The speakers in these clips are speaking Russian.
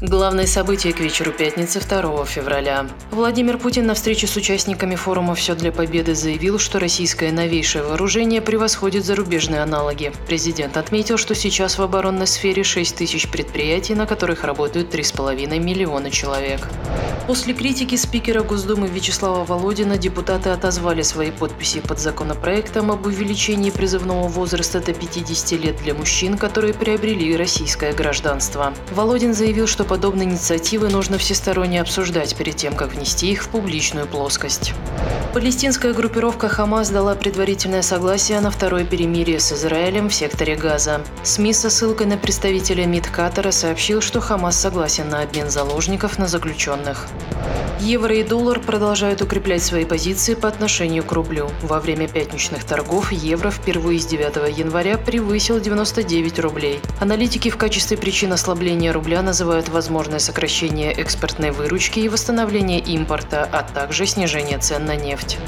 Главное событие к вечеру пятницы 2 февраля. Владимир Путин на встрече с участниками форума «Все для победы» заявил, что российское новейшее вооружение превосходит зарубежные аналоги. Президент отметил, что сейчас в оборонной сфере 6 тысяч предприятий, на которых работают 3,5 миллиона человек. После критики спикера Госдумы Вячеслава Володина депутаты отозвали свои подписи под законопроектом об увеличении призывного возраста до 50 лет для мужчин, которые приобрели российское гражданство. Володин заявил, что подобные инициативы нужно всесторонне обсуждать перед тем, как внести их в публичную плоскость. Палестинская группировка «Хамас» дала предварительное согласие на второе перемирие с Израилем в секторе Газа. СМИ со ссылкой на представителя МИД Катара сообщил, что «Хамас» согласен на обмен заложников на заключенных. Евро и доллар продолжают укреплять свои позиции по отношению к рублю. Во время пятничных торгов евро впервые с 9 января превысил 99 рублей. Аналитики в качестве причин ослабления рубля называют возможное сокращение экспортной выручки и восстановление импорта, а также снижение цен на нефть.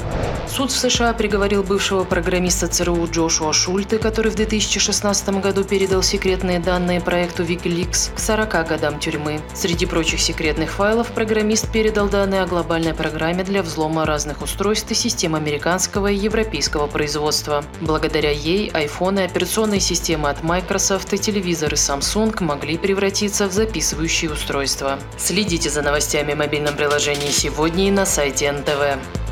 Суд в США приговорил бывшего программиста ЦРУ Джошуа Шульте, который в 2016 году передал секретные данные проекту Wikileaks, к 40 годам тюрьмы. Среди прочих секретных файлов программист передал данные данные о глобальной программе для взлома разных устройств и систем американского и европейского производства. Благодаря ей iPhone и операционные системы от Microsoft и телевизоры Samsung могли превратиться в записывающие устройства. Следите за новостями в мобильном приложении сегодня и на сайте НТВ.